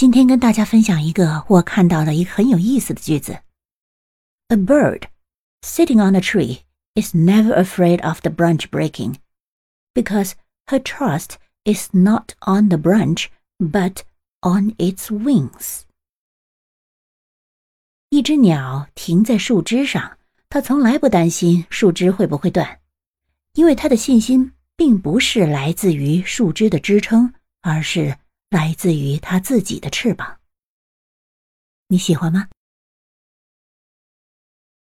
今天跟大家分享一个我看到的一个很有意思的句子：A bird sitting on a tree is never afraid of the branch breaking, because her trust is not on the branch but on its wings. 一只鸟停在树枝上，它从来不担心树枝会不会断，因为它的信心并不是来自于树枝的支撑，而是 来自于他自己的翅膀。你喜欢吗？